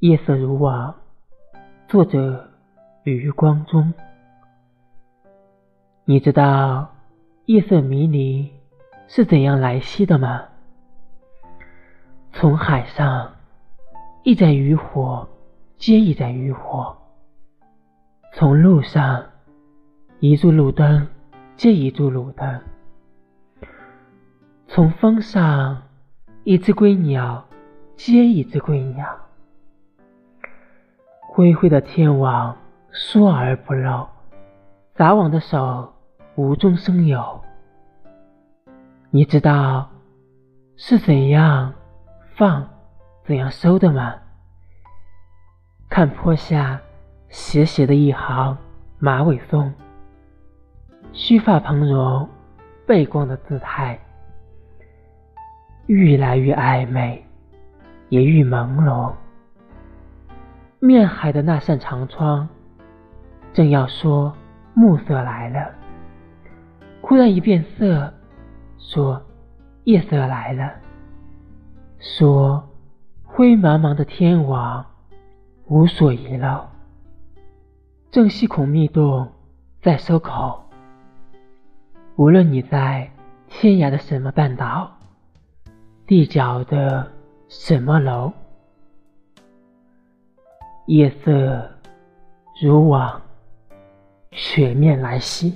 夜色如网，作者余光中。你知道夜色迷离是怎样来袭的吗？从海上，一盏渔火接一盏渔火；从路上，一柱路灯接一柱路灯；从风上，一只归鸟接一只归鸟。灰灰的天网疏而不漏，撒网的手无中生有。你知道是怎样放、怎样收的吗？看坡下斜斜的一行马尾松，须发蓬松、背光的姿态，愈来愈暧昧，也愈朦胧。面海的那扇长窗，正要说暮色来了，忽然一变色，说夜色来了，说灰茫茫的天网无所遗漏，正细孔密洞在收口。无论你在天涯的什么半岛，地角的什么楼。夜色如往，雪面来袭。